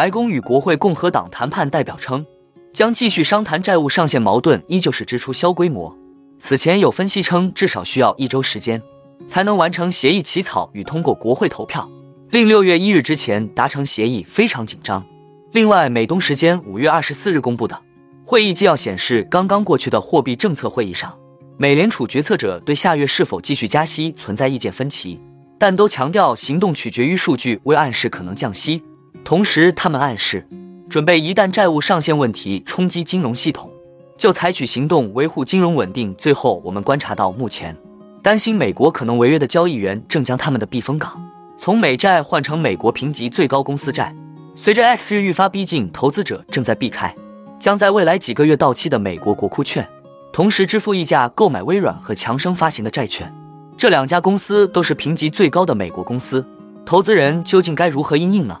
白宫与国会共和党谈判代表称，将继续商谈债务上限矛盾，依旧是支出小规模。此前有分析称，至少需要一周时间才能完成协议起草与通过国会投票，令六月一日之前达成协议非常紧张。另外，美东时间五月二十四日公布的会议纪要显示，刚刚过去的货币政策会议上，美联储决策者对下月是否继续加息存在意见分歧，但都强调行动取决于数据，未暗示可能降息。同时，他们暗示准备一旦债务上限问题冲击金融系统。就采取行动维护金融稳定。最后，我们观察到，目前担心美国可能违约的交易员正将他们的避风港从美债换成美国评级最高公司债。随着 X 日愈发逼近，投资者正在避开将在未来几个月到期的美国国库券，同时支付溢价购买微软和强生发行的债券。这两家公司都是评级最高的美国公司，投资人究竟该如何应应呢？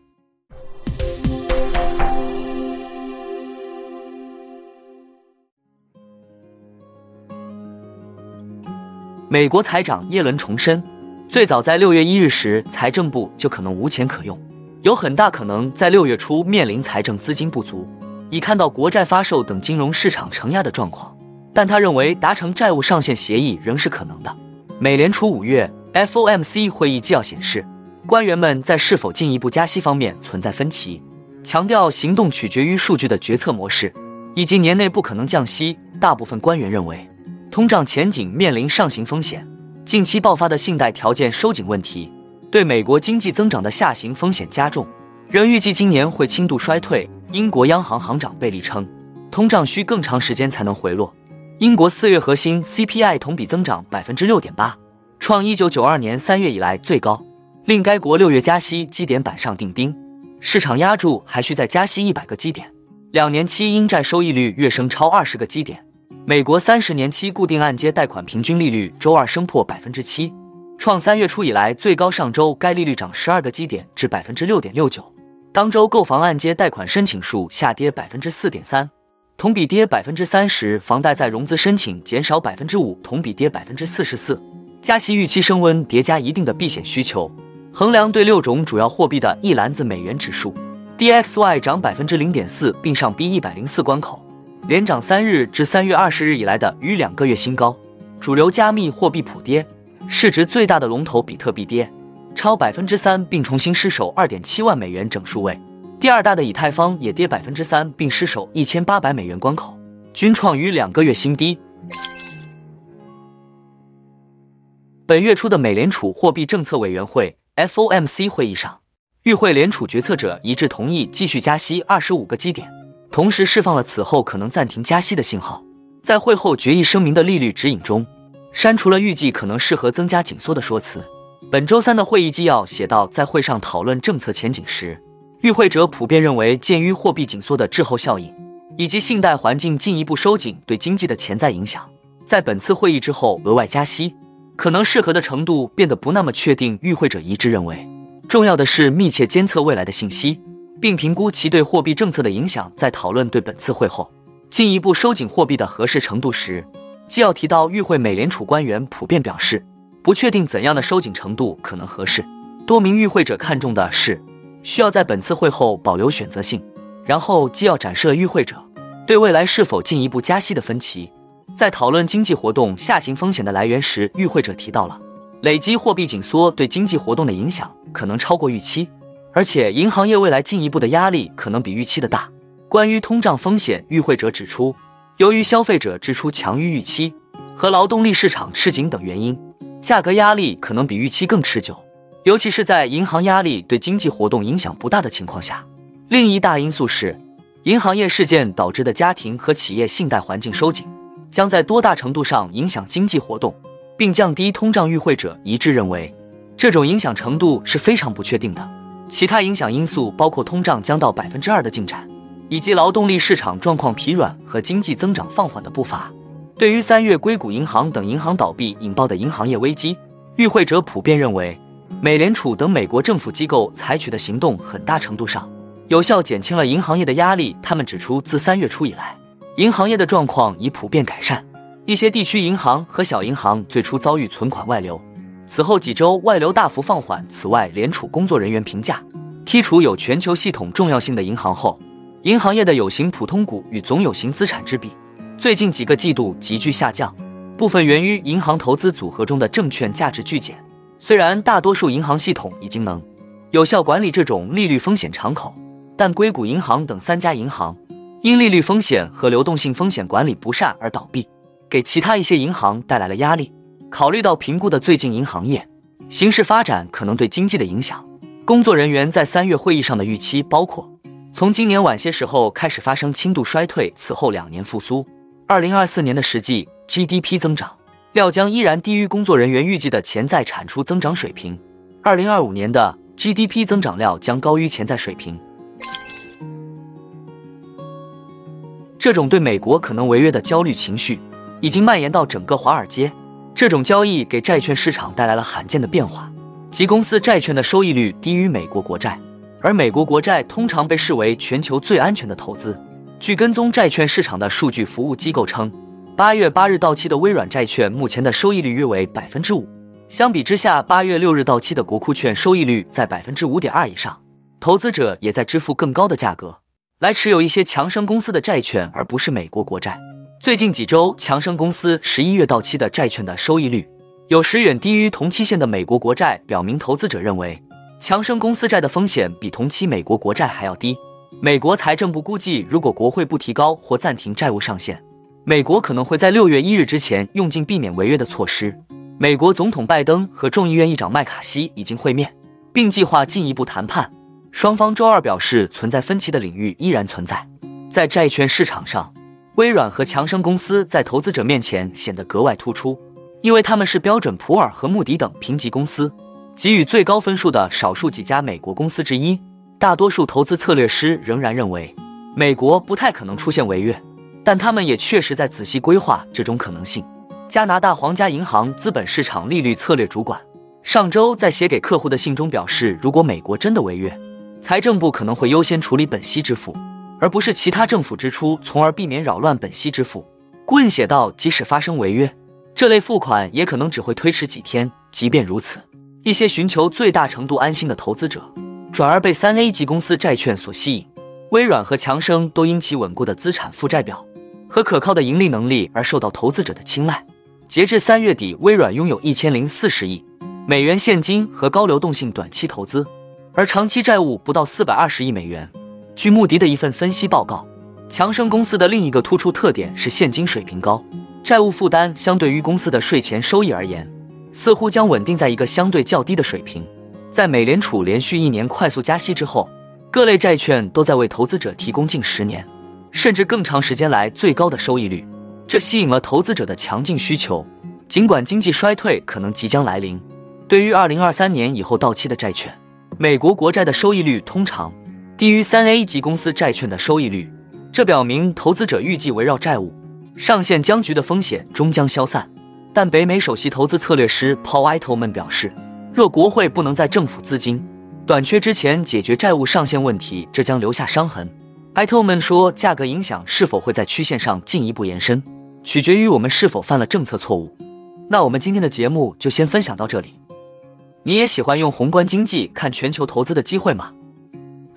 美国财长耶伦重申。最早在六月一日时，财政部就可能无钱可用，有很大可能在六月初面临财政资金不足，已看到国债发售等金融市场承压的状况。但他认为达成债务上限协议仍是可能的。美联储五月 FOMC 会议纪要显示，官员们在是否进一步加息方面存在分歧，强调行动取决于数据的决策模式，以及年内不可能降息。大部分官员认为，通胀前景面临上行风险。近期爆发的信贷条件收紧问题，对美国经济增长的下行风险加重，仍预计今年会轻度衰退。英国央行行长贝利称，通胀需更长时间才能回落。英国四月核心 CPI 同比增长百分之六点八，创一九九二年三月以来最高，令该国六月加息基点板上钉钉。市场压住还需再加息一百个基点，两年期英债收益率跃升超二十个基点。美国三十年期固定按揭贷款平均利率周二升破百分之七，创三月初以来最高。上周该利率涨十二个基点至百分之六点六九。当周购房按揭贷款申请数下跌百分之四点三，同比跌百分之三十。房贷再融资申请减少百分之五，同比跌百分之四十四。加息预期升温，叠加一定的避险需求。衡量对六种主要货币的一篮子美元指数，DXY 涨百分之零点四，并上逼一百零四关口。连涨三日，至三月二十日以来的逾两个月新高。主流加密货币普跌，市值最大的龙头比特币跌超百分之三，并重新失守二点七万美元整数位。第二大的以太坊也跌百分之三，并失守一千八百美元关口，均创逾两个月新低。本月初的美联储货币政策委员会 （FOMC） 会议上，与会联储决策者一致同意继续加息二十五个基点。同时释放了此后可能暂停加息的信号，在会后决议声明的利率指引中，删除了预计可能适合增加紧缩的说辞。本周三的会议纪要写道，在会上讨论政策前景时，与会者普遍认为，鉴于货币紧缩的滞后效应以及信贷环境进一步收紧对经济的潜在影响，在本次会议之后额外加息可能适合的程度变得不那么确定。与会者一致认为，重要的是密切监测未来的信息。并评估其对货币政策的影响。在讨论对本次会后进一步收紧货币的合适程度时，既要提到与会美联储官员普遍表示不确定怎样的收紧程度可能合适。多名与会者看重的是需要在本次会后保留选择性。然后既要展示了与会者对未来是否进一步加息的分歧。在讨论经济活动下行风险的来源时，与会者提到了累积货币紧缩对经济活动的影响可能超过预期。而且，银行业未来进一步的压力可能比预期的大。关于通胀风险，与会者指出，由于消费者支出强于预期和劳动力市场吃紧等原因，价格压力可能比预期更持久，尤其是在银行压力对经济活动影响不大的情况下。另一大因素是，银行业事件导致的家庭和企业信贷环境收紧，将在多大程度上影响经济活动，并降低通胀。与会者一致认为，这种影响程度是非常不确定的。其他影响因素包括通胀将到百分之二的进展，以及劳动力市场状况疲软和经济增长放缓的步伐。对于三月硅谷银行等银行倒闭引爆的银行业危机，与会者普遍认为，美联储等美国政府机构采取的行动很大程度上有效减轻了银行业的压力。他们指出，自三月初以来，银行业的状况已普遍改善。一些地区银行和小银行最初遭遇存款外流，此后几周外流大幅放缓。此外，联储工作人员评价，剔除有全球系统重要性的银行后，银行业的有形普通股与总有形资产之比，最近几个季度急剧下降，部分源于银行投资组合中的证券价值巨减。虽然大多数银行系统已经能有效管理这种利率风险敞口，但硅谷银行等三家银行因利率风险和流动性风险管理不善而倒闭。给其他一些银行带来了压力。考虑到评估的最近银行业形势发展可能对经济的影响，工作人员在三月会议上的预期包括：从今年晚些时候开始发生轻度衰退，此后两年复苏。二零二四年的实际 GDP 增长料将依然低于工作人员预计的潜在产出增长水平。二零二五年的 GDP 增长料将高于潜在水平。这种对美国可能违约的焦虑情绪。已经蔓延到整个华尔街。这种交易给债券市场带来了罕见的变化，即公司债券的收益率低于美国国债，而美国国债通常被视为全球最安全的投资。据跟踪债券市场的数据服务机构称，八月八日到期的微软债券目前的收益率约为百分之五，相比之下，八月六日到期的国库券收益率在百分之五点二以上。投资者也在支付更高的价格来持有一些强生公司的债券，而不是美国国债。最近几周，强生公司十一月到期的债券的收益率有时远低于同期限的美国国债，表明投资者认为强生公司债的风险比同期美国国债还要低。美国财政部估计，如果国会不提高或暂停债务上限，美国可能会在六月一日之前用尽避免违约的措施。美国总统拜登和众议院议长麦卡锡已经会面，并计划进一步谈判。双方周二表示，存在分歧的领域依然存在，在债券市场上。微软和强生公司在投资者面前显得格外突出，因为他们是标准普尔和穆迪等评级公司给予最高分数的少数几家美国公司之一。大多数投资策略师仍然认为美国不太可能出现违约，但他们也确实在仔细规划这种可能性。加拿大皇家银行资本市场利率策略主管上周在写给客户的信中表示，如果美国真的违约，财政部可能会优先处理本息支付。而不是其他政府支出，从而避免扰乱本息支付。顾问写道：“即使发生违约，这类付款也可能只会推迟几天。即便如此，一些寻求最大程度安心的投资者，转而被三 A 级公司债券所吸引。微软和强生都因其稳固的资产负债表和可靠的盈利能力而受到投资者的青睐。截至三月底，微软拥有一千零四十亿美元现金和高流动性短期投资，而长期债务不到四百二十亿美元。”据穆迪的一份分析报告，强生公司的另一个突出特点是现金水平高，债务负担相对于公司的税前收益而言，似乎将稳定在一个相对较低的水平。在美联储连续一年快速加息之后，各类债券都在为投资者提供近十年甚至更长时间来最高的收益率，这吸引了投资者的强劲需求。尽管经济衰退可能即将来临，对于二零二三年以后到期的债券，美国国债的收益率通常。低于三 A 级公司债券的收益率，这表明投资者预计围绕债务上限僵局的风险终将消散。但北美首席投资策略师 Paul i t l m a n 表示，若国会不能在政府资金短缺之前解决债务上限问题，这将留下伤痕。i t l m a n 说，价格影响是否会在曲线上进一步延伸，取决于我们是否犯了政策错误。那我们今天的节目就先分享到这里。你也喜欢用宏观经济看全球投资的机会吗？